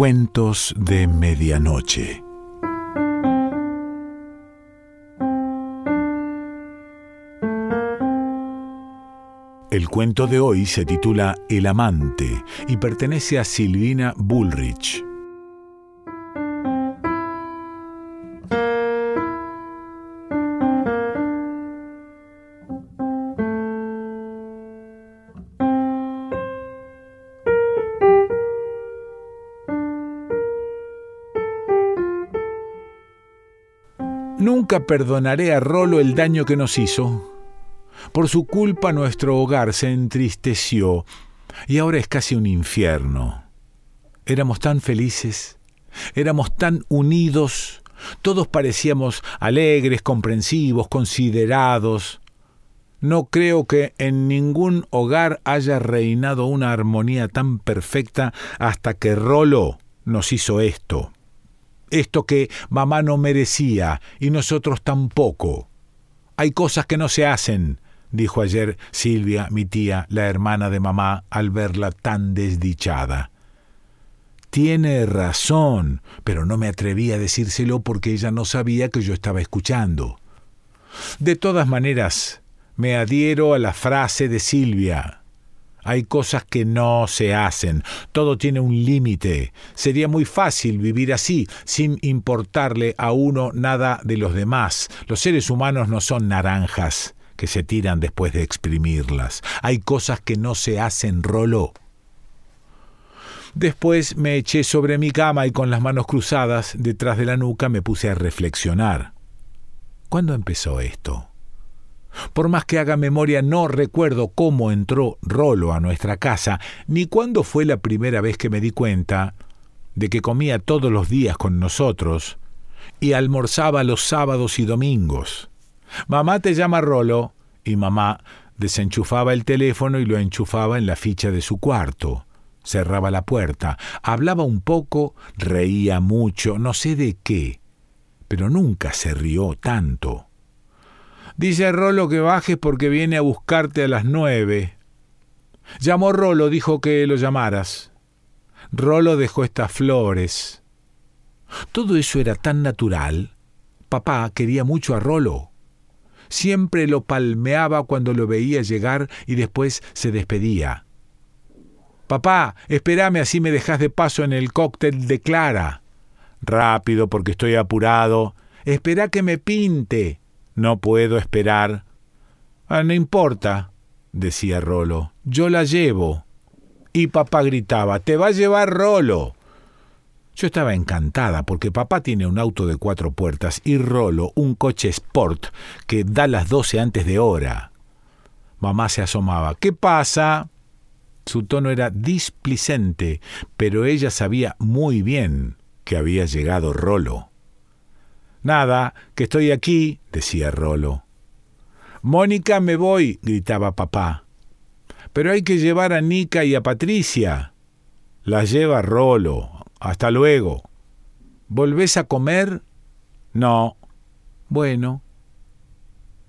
Cuentos de Medianoche. El cuento de hoy se titula El amante y pertenece a Silvina Bullrich. Nunca perdonaré a Rolo el daño que nos hizo. Por su culpa nuestro hogar se entristeció y ahora es casi un infierno. Éramos tan felices, éramos tan unidos, todos parecíamos alegres, comprensivos, considerados. No creo que en ningún hogar haya reinado una armonía tan perfecta hasta que Rolo nos hizo esto esto que mamá no merecía y nosotros tampoco. Hay cosas que no se hacen, dijo ayer Silvia, mi tía, la hermana de mamá, al verla tan desdichada. Tiene razón, pero no me atreví a decírselo porque ella no sabía que yo estaba escuchando. De todas maneras, me adhiero a la frase de Silvia. Hay cosas que no se hacen, todo tiene un límite. Sería muy fácil vivir así, sin importarle a uno nada de los demás. Los seres humanos no son naranjas que se tiran después de exprimirlas. Hay cosas que no se hacen, Rolo. Después me eché sobre mi cama y con las manos cruzadas detrás de la nuca me puse a reflexionar. ¿Cuándo empezó esto? Por más que haga memoria, no recuerdo cómo entró Rolo a nuestra casa, ni cuándo fue la primera vez que me di cuenta de que comía todos los días con nosotros y almorzaba los sábados y domingos. Mamá te llama Rolo, y mamá desenchufaba el teléfono y lo enchufaba en la ficha de su cuarto. Cerraba la puerta, hablaba un poco, reía mucho, no sé de qué, pero nunca se rió tanto. Dice Rolo que bajes porque viene a buscarte a las nueve. Llamó Rolo, dijo que lo llamaras. Rolo dejó estas flores. Todo eso era tan natural. Papá quería mucho a Rolo. Siempre lo palmeaba cuando lo veía llegar y después se despedía. Papá, espérame así me dejas de paso en el cóctel de Clara. Rápido porque estoy apurado. Espera que me pinte. No puedo esperar. Ah, no importa, decía Rolo. Yo la llevo. Y papá gritaba, Te va a llevar Rolo. Yo estaba encantada porque papá tiene un auto de cuatro puertas y Rolo un coche Sport que da las doce antes de hora. Mamá se asomaba. ¿Qué pasa? Su tono era displicente, pero ella sabía muy bien que había llegado Rolo. Nada, que estoy aquí, decía Rolo. Mónica, me voy, gritaba papá. Pero hay que llevar a Nica y a Patricia. Las lleva Rolo. Hasta luego. ¿Volvés a comer? No. Bueno.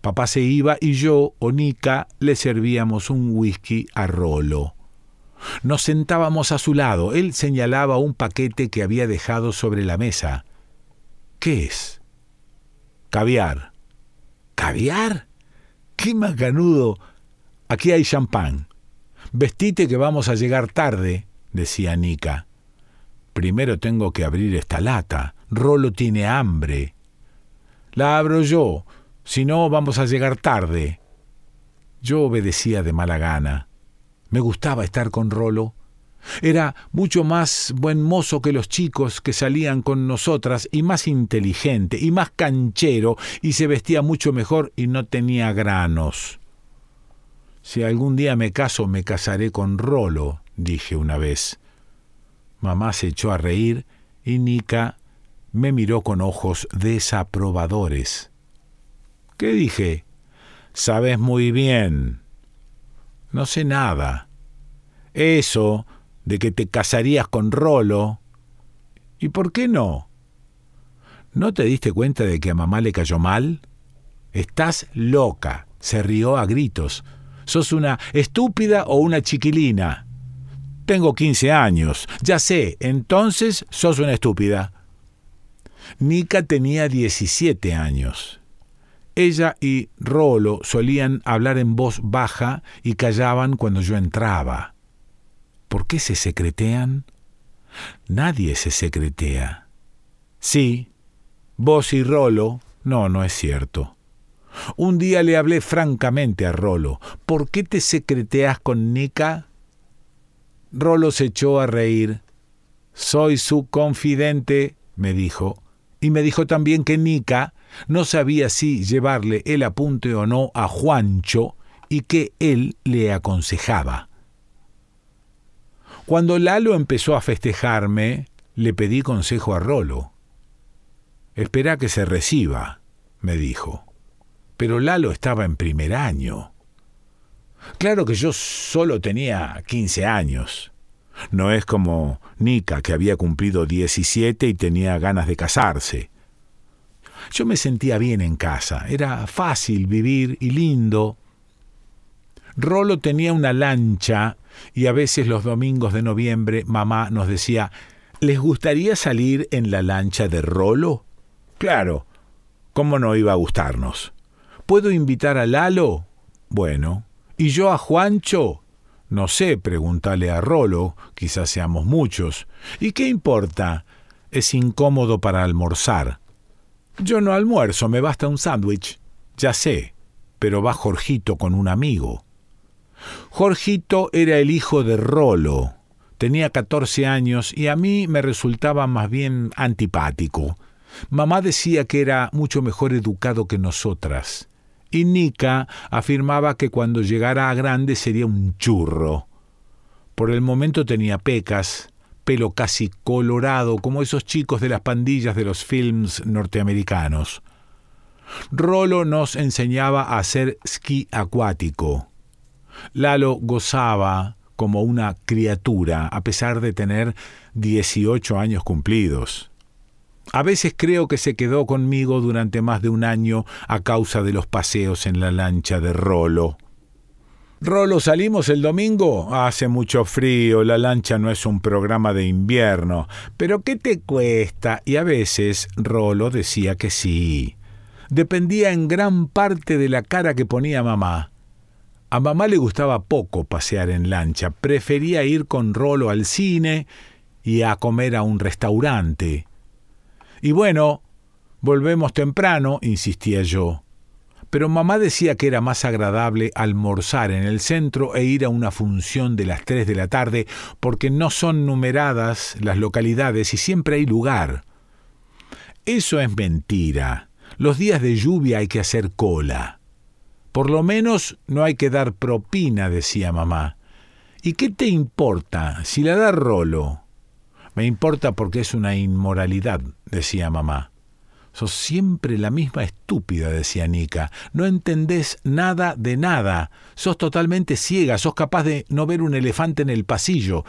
Papá se iba y yo o Nica le servíamos un whisky a Rolo. Nos sentábamos a su lado. Él señalaba un paquete que había dejado sobre la mesa. ¿Qué es? Caviar. ¿Caviar? ¡Qué macanudo! Aquí hay champán. Vestite que vamos a llegar tarde, decía Nica. Primero tengo que abrir esta lata. Rolo tiene hambre. La abro yo, si no vamos a llegar tarde. Yo obedecía de mala gana. Me gustaba estar con Rolo. Era mucho más buen mozo que los chicos que salían con nosotras y más inteligente y más canchero y se vestía mucho mejor y no tenía granos. Si algún día me caso, me casaré con Rolo, dije una vez. Mamá se echó a reír y Nica me miró con ojos desaprobadores. ¿Qué dije? Sabes muy bien. No sé nada. Eso de que te casarías con Rolo. ¿Y por qué no? ¿No te diste cuenta de que a mamá le cayó mal? Estás loca, se rió a gritos. ¿Sos una estúpida o una chiquilina? Tengo 15 años. Ya sé, entonces sos una estúpida. Nika tenía 17 años. Ella y Rolo solían hablar en voz baja y callaban cuando yo entraba. ¿Por qué se secretean? Nadie se secretea. Sí, vos y Rolo. No, no es cierto. Un día le hablé francamente a Rolo. ¿Por qué te secreteas con Nika? Rolo se echó a reír. Soy su confidente, me dijo, y me dijo también que Nika no sabía si llevarle el apunte o no a Juancho y que él le aconsejaba. Cuando Lalo empezó a festejarme, le pedí consejo a Rolo. Espera que se reciba, me dijo. Pero Lalo estaba en primer año. Claro que yo solo tenía 15 años. No es como Nika, que había cumplido 17 y tenía ganas de casarse. Yo me sentía bien en casa, era fácil vivir y lindo. Rolo tenía una lancha y a veces los domingos de noviembre mamá nos decía, ¿les gustaría salir en la lancha de Rolo? Claro, ¿cómo no iba a gustarnos? ¿Puedo invitar a Lalo? Bueno, ¿y yo a Juancho? No sé, pregúntale a Rolo, quizás seamos muchos. ¿Y qué importa? Es incómodo para almorzar. Yo no almuerzo, me basta un sándwich. Ya sé, pero va Jorgito con un amigo. Jorgito era el hijo de Rolo. Tenía catorce años y a mí me resultaba más bien antipático. Mamá decía que era mucho mejor educado que nosotras y Nika afirmaba que cuando llegara a grande sería un churro. Por el momento tenía pecas, pelo casi colorado como esos chicos de las pandillas de los films norteamericanos. Rolo nos enseñaba a hacer esquí acuático. Lalo gozaba como una criatura a pesar de tener 18 años cumplidos. A veces creo que se quedó conmigo durante más de un año a causa de los paseos en la lancha de Rolo. Rolo, ¿salimos el domingo? Hace mucho frío, la lancha no es un programa de invierno. Pero ¿qué te cuesta? Y a veces Rolo decía que sí. Dependía en gran parte de la cara que ponía mamá. A mamá le gustaba poco pasear en lancha, prefería ir con Rolo al cine y a comer a un restaurante. Y bueno, volvemos temprano, insistía yo. Pero mamá decía que era más agradable almorzar en el centro e ir a una función de las tres de la tarde porque no son numeradas las localidades y siempre hay lugar. Eso es mentira. Los días de lluvia hay que hacer cola. Por lo menos no hay que dar propina, decía mamá. ¿Y qué te importa si la da Rolo? Me importa porque es una inmoralidad, decía mamá. Sos siempre la misma estúpida, decía Nika. No entendés nada de nada. Sos totalmente ciega, sos capaz de no ver un elefante en el pasillo.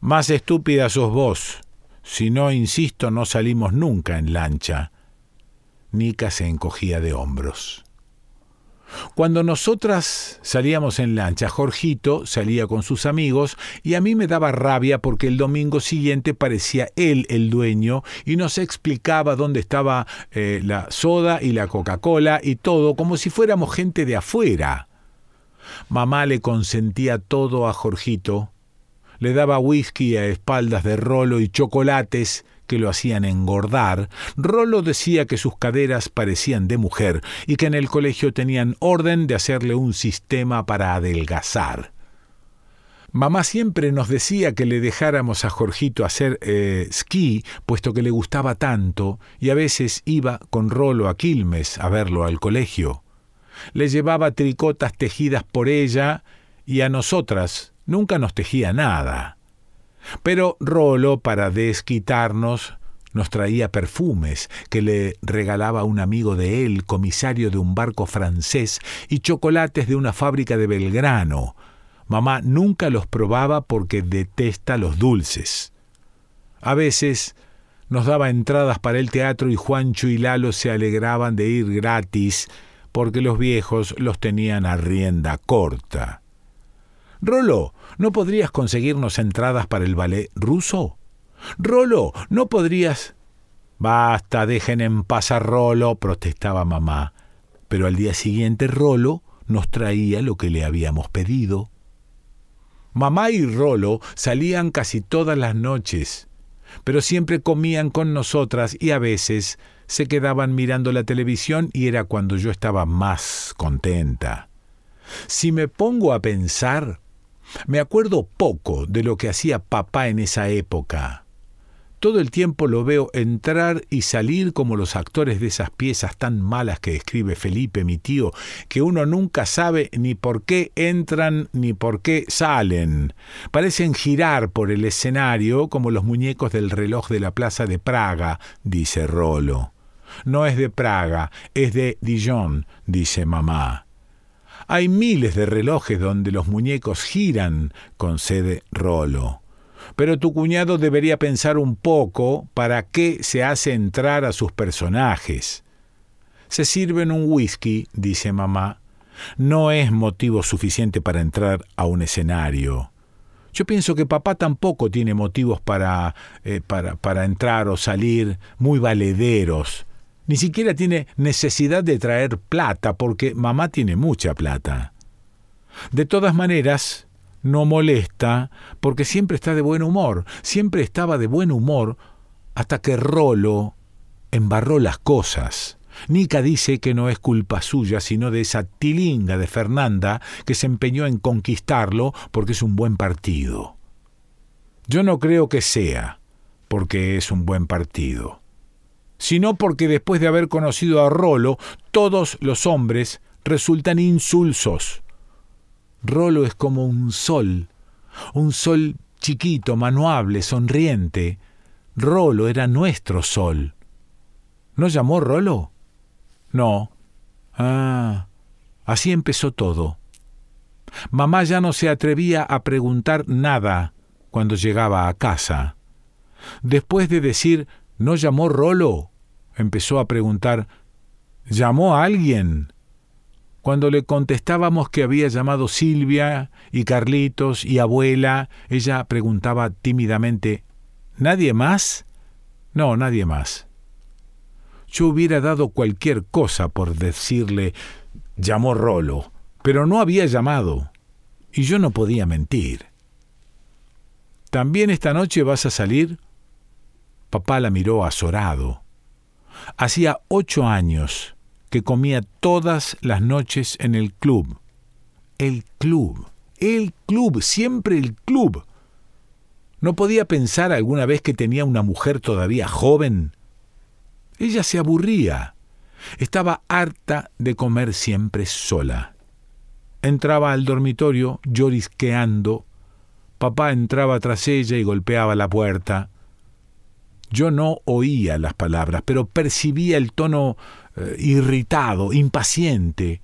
Más estúpida sos vos. Si no insisto, no salimos nunca en lancha. Nika se encogía de hombros. Cuando nosotras salíamos en lancha, Jorgito salía con sus amigos y a mí me daba rabia porque el domingo siguiente parecía él el dueño y nos explicaba dónde estaba eh, la soda y la Coca-Cola y todo como si fuéramos gente de afuera. Mamá le consentía todo a Jorgito, le daba whisky a espaldas de rolo y chocolates que lo hacían engordar, Rolo decía que sus caderas parecían de mujer y que en el colegio tenían orden de hacerle un sistema para adelgazar. Mamá siempre nos decía que le dejáramos a Jorgito hacer eh, ski, puesto que le gustaba tanto, y a veces iba con Rolo a Quilmes a verlo al colegio. Le llevaba tricotas tejidas por ella y a nosotras nunca nos tejía nada. Pero Rolo, para desquitarnos, nos traía perfumes que le regalaba un amigo de él, comisario de un barco francés, y chocolates de una fábrica de Belgrano. Mamá nunca los probaba porque detesta los dulces. A veces nos daba entradas para el teatro y Juancho y Lalo se alegraban de ir gratis porque los viejos los tenían a rienda corta. Rolo, ¿no podrías conseguirnos entradas para el ballet ruso? Rolo, ¿no podrías... Basta, dejen en paz a Rolo, protestaba mamá. Pero al día siguiente Rolo nos traía lo que le habíamos pedido. Mamá y Rolo salían casi todas las noches, pero siempre comían con nosotras y a veces se quedaban mirando la televisión y era cuando yo estaba más contenta. Si me pongo a pensar, me acuerdo poco de lo que hacía papá en esa época. Todo el tiempo lo veo entrar y salir como los actores de esas piezas tan malas que escribe Felipe, mi tío, que uno nunca sabe ni por qué entran ni por qué salen. Parecen girar por el escenario como los muñecos del reloj de la Plaza de Praga, dice Rolo. No es de Praga, es de Dijon, dice mamá. Hay miles de relojes donde los muñecos giran, concede Rolo. Pero tu cuñado debería pensar un poco para qué se hace entrar a sus personajes. Se sirven un whisky, dice mamá. No es motivo suficiente para entrar a un escenario. Yo pienso que papá tampoco tiene motivos para, eh, para, para entrar o salir muy valederos. Ni siquiera tiene necesidad de traer plata, porque mamá tiene mucha plata. De todas maneras, no molesta, porque siempre está de buen humor, siempre estaba de buen humor hasta que Rolo embarró las cosas. Nica dice que no es culpa suya, sino de esa tilinga de Fernanda que se empeñó en conquistarlo porque es un buen partido. Yo no creo que sea porque es un buen partido, sino porque después de haber conocido a Rolo, todos los hombres resultan insulsos. Rolo es como un sol, un sol chiquito, manuable, sonriente. Rolo era nuestro sol. ¿No llamó Rolo? No. Ah, así empezó todo. Mamá ya no se atrevía a preguntar nada cuando llegaba a casa. Después de decir ¿No llamó Rolo? Empezó a preguntar ¿Llamó a alguien? Cuando le contestábamos que había llamado Silvia y Carlitos y abuela, ella preguntaba tímidamente ¿Nadie más? No, nadie más. Yo hubiera dado cualquier cosa por decirle llamó Rolo, pero no había llamado, y yo no podía mentir. ¿También esta noche vas a salir? Papá la miró azorado. Hacía ocho años que comía todas las noches en el club. El club, el club, siempre el club. ¿No podía pensar alguna vez que tenía una mujer todavía joven? Ella se aburría. Estaba harta de comer siempre sola. Entraba al dormitorio llorisqueando. Papá entraba tras ella y golpeaba la puerta. Yo no oía las palabras, pero percibía el tono eh, irritado, impaciente.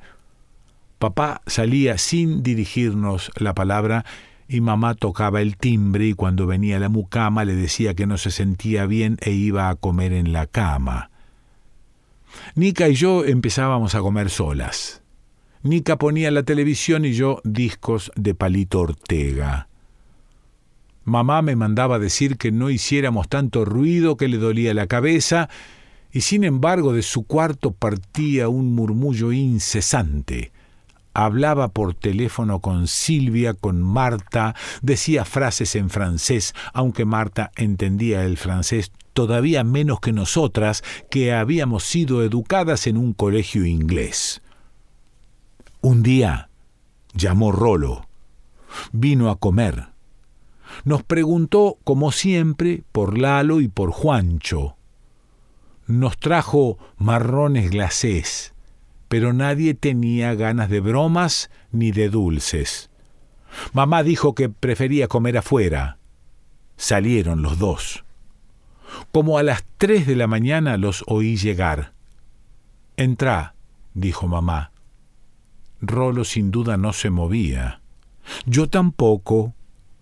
Papá salía sin dirigirnos la palabra y mamá tocaba el timbre y cuando venía la mucama le decía que no se sentía bien e iba a comer en la cama. Nica y yo empezábamos a comer solas. Nica ponía la televisión y yo discos de Palito Ortega. Mamá me mandaba decir que no hiciéramos tanto ruido que le dolía la cabeza, y sin embargo de su cuarto partía un murmullo incesante. Hablaba por teléfono con Silvia, con Marta, decía frases en francés, aunque Marta entendía el francés todavía menos que nosotras, que habíamos sido educadas en un colegio inglés. Un día llamó Rolo. Vino a comer nos preguntó, como siempre, por Lalo y por Juancho. Nos trajo marrones glacés, pero nadie tenía ganas de bromas ni de dulces. Mamá dijo que prefería comer afuera. Salieron los dos. Como a las tres de la mañana los oí llegar. Entrá, dijo mamá. Rolo sin duda no se movía. Yo tampoco,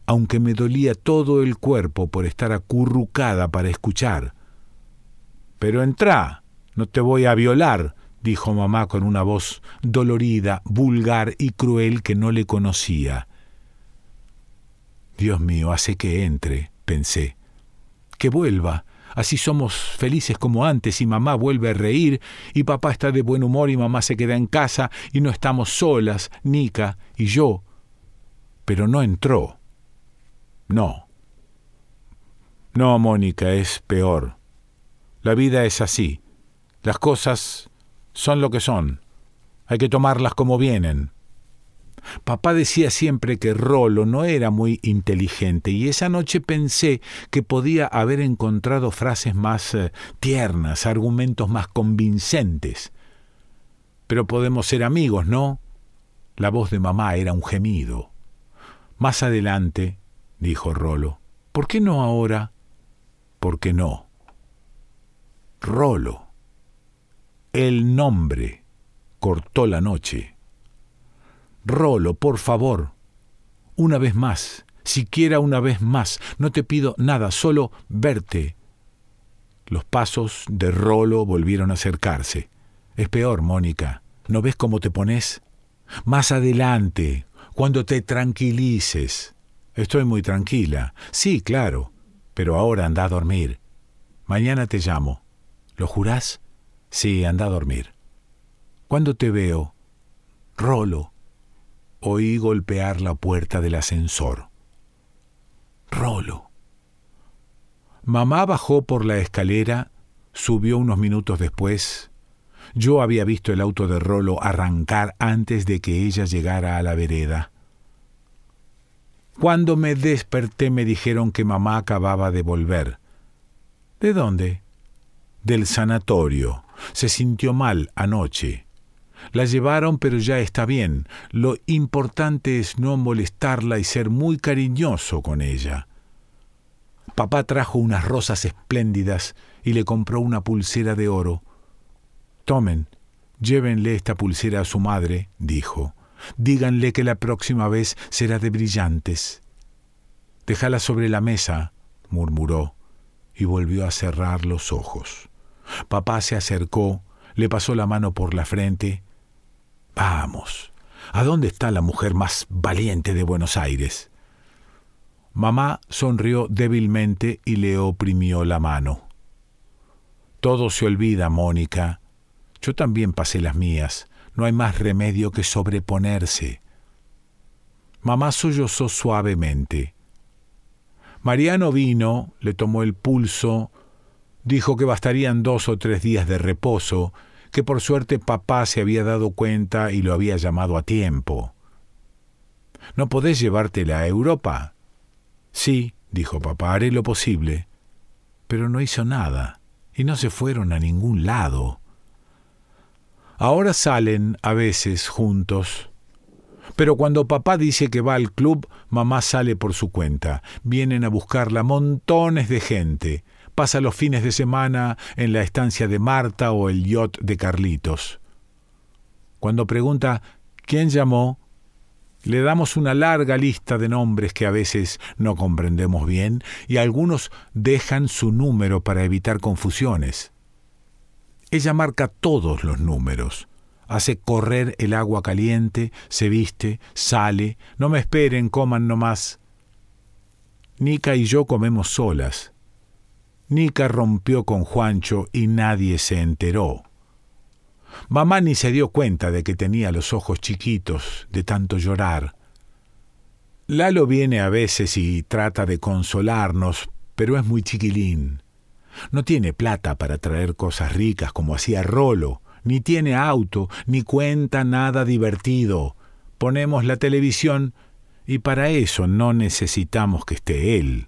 aunque me dolía todo el cuerpo por estar acurrucada para escuchar. Pero entrá, no te voy a violar, dijo mamá con una voz dolorida, vulgar y cruel que no le conocía. Dios mío, hace que entre, pensé. Que vuelva. Así somos felices como antes y mamá vuelve a reír y papá está de buen humor y mamá se queda en casa y no estamos solas, Nica y yo. Pero no entró. No. No, Mónica, es peor. La vida es así. Las cosas son lo que son. Hay que tomarlas como vienen. Papá decía siempre que Rolo no era muy inteligente y esa noche pensé que podía haber encontrado frases más eh, tiernas, argumentos más convincentes. Pero podemos ser amigos, ¿no? La voz de mamá era un gemido. Más adelante, dijo Rolo. ¿Por qué no ahora? ¿Por qué no? Rolo. El nombre cortó la noche. Rolo, por favor, una vez más, siquiera una vez más, no te pido nada, solo verte. Los pasos de Rolo volvieron a acercarse. Es peor, Mónica. ¿No ves cómo te pones? Más adelante, cuando te tranquilices. Estoy muy tranquila. Sí, claro. Pero ahora anda a dormir. Mañana te llamo. ¿Lo jurás? Sí, anda a dormir. ¿Cuándo te veo? Rolo, oí golpear la puerta del ascensor. Rolo. Mamá bajó por la escalera, subió unos minutos después. Yo había visto el auto de Rolo arrancar antes de que ella llegara a la vereda. Cuando me desperté me dijeron que mamá acababa de volver. ¿De dónde? Del sanatorio. Se sintió mal anoche. La llevaron, pero ya está bien. Lo importante es no molestarla y ser muy cariñoso con ella. Papá trajo unas rosas espléndidas y le compró una pulsera de oro. Tomen, llévenle esta pulsera a su madre, dijo. Díganle que la próxima vez será de brillantes. Déjala sobre la mesa, murmuró, y volvió a cerrar los ojos. Papá se acercó, le pasó la mano por la frente Vamos, ¿a dónde está la mujer más valiente de Buenos Aires? Mamá sonrió débilmente y le oprimió la mano. Todo se olvida, Mónica. Yo también pasé las mías. No hay más remedio que sobreponerse. Mamá sollozó suavemente. Mariano vino, le tomó el pulso, dijo que bastarían dos o tres días de reposo que por suerte papá se había dado cuenta y lo había llamado a tiempo. ¿No podés llevártela a Europa? Sí, dijo papá, haré lo posible. Pero no hizo nada, y no se fueron a ningún lado. Ahora salen a veces juntos. Pero cuando papá dice que va al club, mamá sale por su cuenta. Vienen a buscarla montones de gente pasa los fines de semana en la estancia de Marta o el yacht de Carlitos. Cuando pregunta ¿quién llamó? Le damos una larga lista de nombres que a veces no comprendemos bien y algunos dejan su número para evitar confusiones. Ella marca todos los números, hace correr el agua caliente, se viste, sale, no me esperen, coman nomás. Nica y yo comemos solas. Nica rompió con Juancho y nadie se enteró. Mamá ni se dio cuenta de que tenía los ojos chiquitos de tanto llorar. Lalo viene a veces y trata de consolarnos, pero es muy chiquilín. No tiene plata para traer cosas ricas como hacía Rolo, ni tiene auto, ni cuenta nada divertido. Ponemos la televisión y para eso no necesitamos que esté él.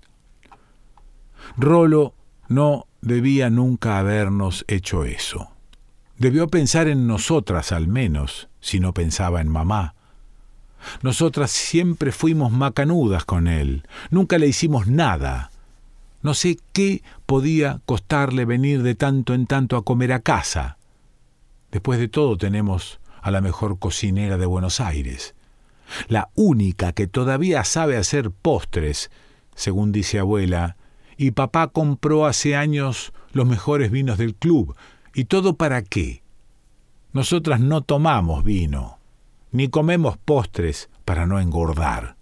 Rolo no debía nunca habernos hecho eso. Debió pensar en nosotras al menos, si no pensaba en mamá. Nosotras siempre fuimos macanudas con él, nunca le hicimos nada. No sé qué podía costarle venir de tanto en tanto a comer a casa. Después de todo tenemos a la mejor cocinera de Buenos Aires, la única que todavía sabe hacer postres, según dice abuela, y papá compró hace años los mejores vinos del club. ¿Y todo para qué? Nosotras no tomamos vino, ni comemos postres para no engordar.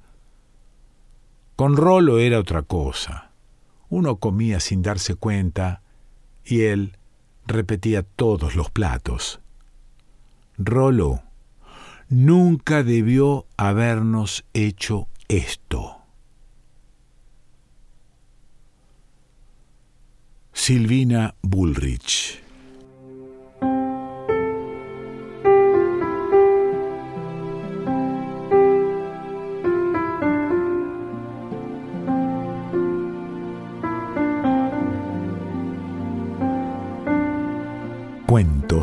Con Rolo era otra cosa. Uno comía sin darse cuenta y él repetía todos los platos. Rolo nunca debió habernos hecho esto. Silvina Bullrich